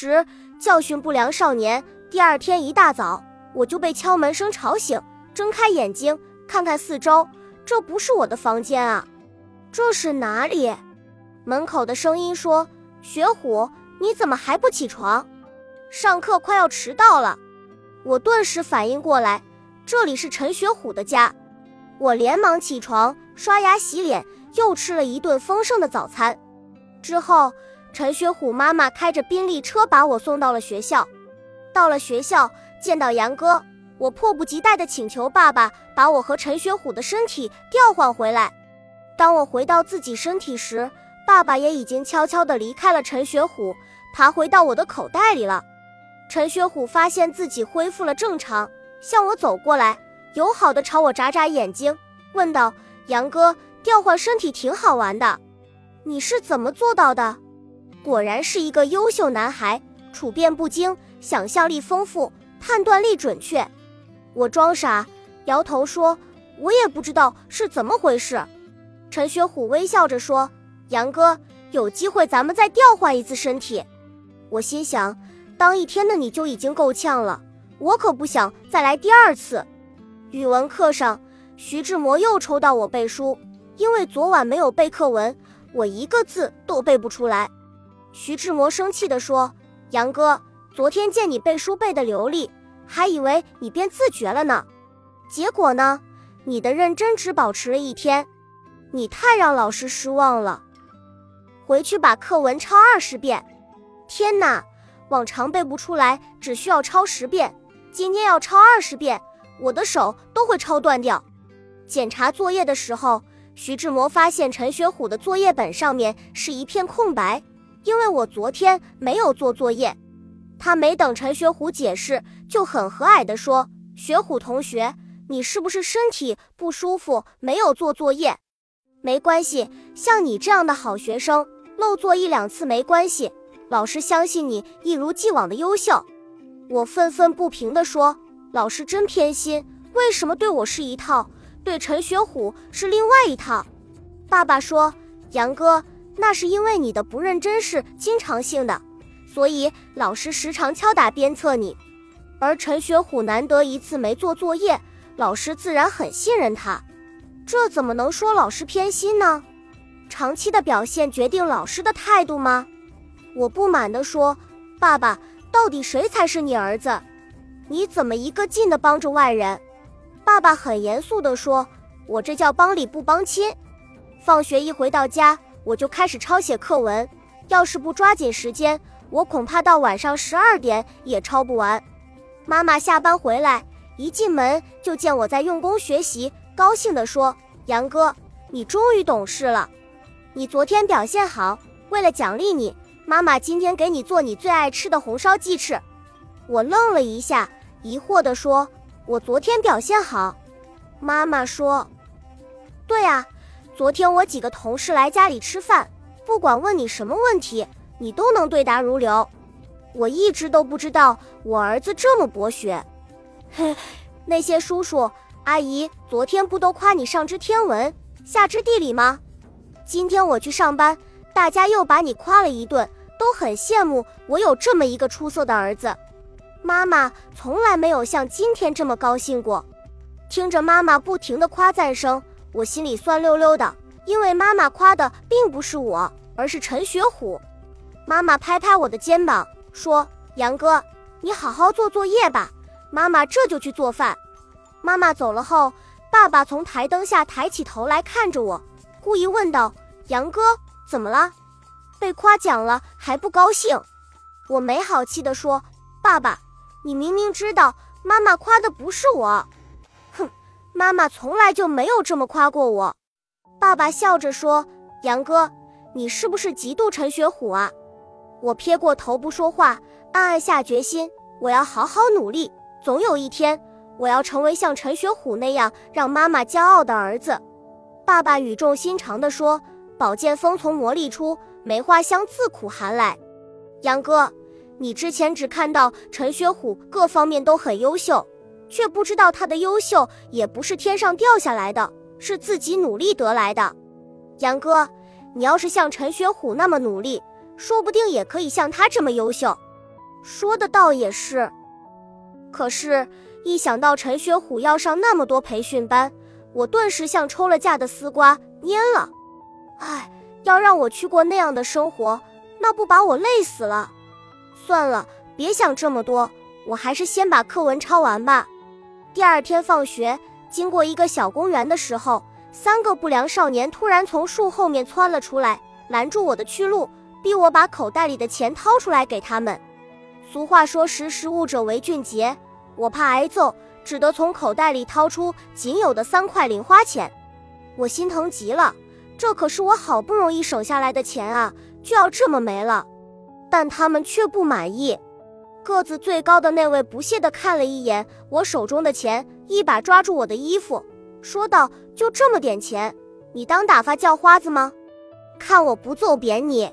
时教训不良少年。第二天一大早，我就被敲门声吵醒，睁开眼睛看看四周，这不是我的房间啊，这是哪里？门口的声音说：“雪虎，你怎么还不起床？上课快要迟到了。”我顿时反应过来，这里是陈雪虎的家。我连忙起床，刷牙洗脸，又吃了一顿丰盛的早餐。之后，陈雪虎妈妈开着宾利车把我送到了学校。到了学校，见到杨哥，我迫不及待地请求爸爸把我和陈雪虎的身体调换回来。当我回到自己身体时，爸爸也已经悄悄地离开了陈雪虎，爬回到我的口袋里了。陈雪虎发现自己恢复了正常，向我走过来，友好地朝我眨眨眼睛，问道：“杨哥，调换身体挺好玩的，你是怎么做到的？”果然是一个优秀男孩，处变不惊。想象力丰富，判断力准确。我装傻，摇头说：“我也不知道是怎么回事。”陈学虎微笑着说：“杨哥，有机会咱们再调换一次身体。”我心想，当一天的你就已经够呛了，我可不想再来第二次。语文课上，徐志摩又抽到我背书，因为昨晚没有背课文，我一个字都背不出来。徐志摩生气地说：“杨哥。”昨天见你背书背得流利，还以为你变自觉了呢，结果呢，你的认真只保持了一天，你太让老师失望了。回去把课文抄二十遍。天哪，往常背不出来只需要抄十遍，今天要抄二十遍，我的手都会抄断掉。检查作业的时候，徐志摩发现陈学虎的作业本上面是一片空白，因为我昨天没有做作业。他没等陈学虎解释，就很和蔼地说：“学虎同学，你是不是身体不舒服，没有做作业？没关系，像你这样的好学生，漏做一两次没关系，老师相信你一如既往的优秀。”我愤愤不平地说：“老师真偏心，为什么对我是一套，对陈学虎是另外一套？”爸爸说：“杨哥，那是因为你的不认真是经常性的。”所以老师时常敲打鞭策你，而陈学虎难得一次没做作业，老师自然很信任他。这怎么能说老师偏心呢？长期的表现决定老师的态度吗？我不满地说：“爸爸，到底谁才是你儿子？你怎么一个劲地帮着外人？”爸爸很严肃地说：“我这叫帮理不帮亲。”放学一回到家，我就开始抄写课文，要是不抓紧时间。我恐怕到晚上十二点也抄不完。妈妈下班回来，一进门就见我在用功学习，高兴地说：“杨哥，你终于懂事了。你昨天表现好，为了奖励你，妈妈今天给你做你最爱吃的红烧鸡翅。”我愣了一下，疑惑地说：“我昨天表现好？”妈妈说：“对啊，昨天我几个同事来家里吃饭，不管问你什么问题。”你都能对答如流，我一直都不知道我儿子这么博学。嘿，那些叔叔阿姨昨天不都夸你上知天文下知地理吗？今天我去上班，大家又把你夸了一顿，都很羡慕我有这么一个出色的儿子。妈妈从来没有像今天这么高兴过。听着妈妈不停的夸赞声，我心里酸溜溜的，因为妈妈夸的并不是我，而是陈学虎。妈妈拍拍我的肩膀，说：“杨哥，你好好做作业吧。”妈妈这就去做饭。妈妈走了后，爸爸从台灯下抬起头来看着我，故意问道：“杨哥，怎么了？被夸奖了还不高兴？”我没好气地说：“爸爸，你明明知道妈妈夸的不是我。”妈妈从来就没有这么夸过我。爸爸笑着说：“杨哥，你是不是嫉妒陈学虎啊？”我撇过头不说话，暗暗下决心，我要好好努力，总有一天，我要成为像陈学虎那样让妈妈骄傲的儿子。爸爸语重心长地说：“宝剑锋从磨砺出，梅花香自苦寒来。”杨哥，你之前只看到陈学虎各方面都很优秀，却不知道他的优秀也不是天上掉下来的，是自己努力得来的。杨哥，你要是像陈学虎那么努力。说不定也可以像他这么优秀。说的倒也是。可是，一想到陈学虎要上那么多培训班，我顿时像抽了架的丝瓜蔫了。唉，要让我去过那样的生活，那不把我累死了？算了，别想这么多，我还是先把课文抄完吧。第二天放学，经过一个小公园的时候，三个不良少年突然从树后面窜了出来，拦住我的去路，逼我把口袋里的钱掏出来给他们。俗话说“识时务者为俊杰”，我怕挨揍，只得从口袋里掏出仅有的三块零花钱。我心疼极了，这可是我好不容易省下来的钱啊，就要这么没了。但他们却不满意。个子最高的那位不屑地看了一眼我手中的钱，一把抓住我的衣服，说道：“就这么点钱，你当打发叫花子吗？看我不揍扁你！”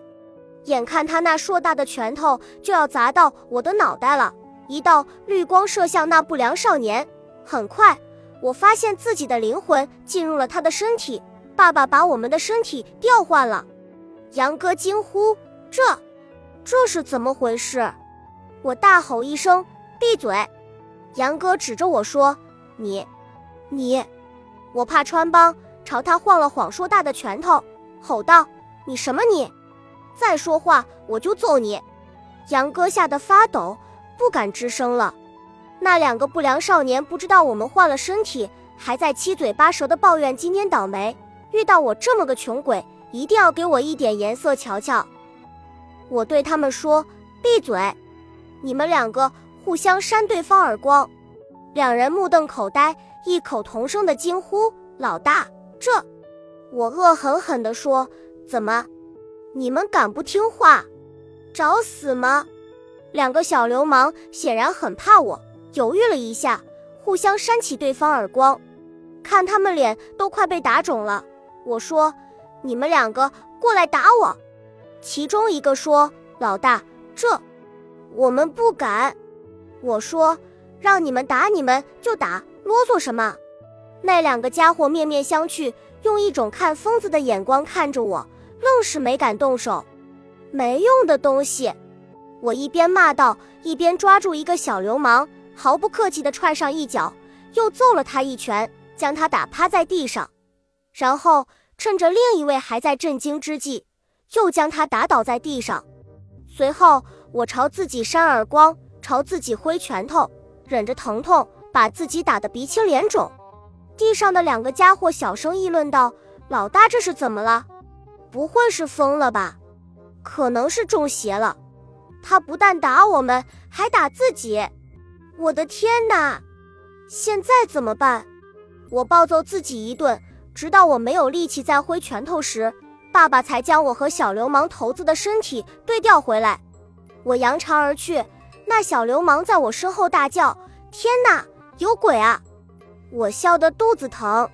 眼看他那硕大的拳头就要砸到我的脑袋了，一道绿光射向那不良少年。很快，我发现自己的灵魂进入了他的身体。爸爸把我们的身体调换了。杨哥惊呼：“这，这是怎么回事？”我大吼一声：“闭嘴！”杨哥指着我说：“你，你！”我怕穿帮，朝他晃了晃硕大的拳头，吼道：“你什么你？”再说话我就揍你！杨哥吓得发抖，不敢吱声了。那两个不良少年不知道我们换了身体，还在七嘴八舌的抱怨今天倒霉，遇到我这么个穷鬼，一定要给我一点颜色瞧瞧。我对他们说：“闭嘴！”你们两个互相扇对方耳光。两人目瞪口呆，异口同声的惊呼：“老大，这！”我恶狠狠地说：“怎么？”你们敢不听话，找死吗？两个小流氓显然很怕我，犹豫了一下，互相扇起对方耳光，看他们脸都快被打肿了。我说：“你们两个过来打我。”其中一个说：“老大，这我们不敢。”我说：“让你们打你们就打，啰嗦什么？”那两个家伙面面相觑，用一种看疯子的眼光看着我。愣是没敢动手，没用的东西！我一边骂道，一边抓住一个小流氓，毫不客气地踹上一脚，又揍了他一拳，将他打趴在地上。然后趁着另一位还在震惊之际，又将他打倒在地上。随后我朝自己扇耳光，朝自己挥拳头，忍着疼痛把自己打得鼻青脸肿。地上的两个家伙小声议论道：“老大这是怎么了？”不会是疯了吧？可能是中邪了。他不但打我们，还打自己。我的天哪！现在怎么办？我暴揍自己一顿，直到我没有力气再挥拳头时，爸爸才将我和小流氓头子的身体对调回来。我扬长而去，那小流氓在我身后大叫：“天哪，有鬼啊！”我笑得肚子疼。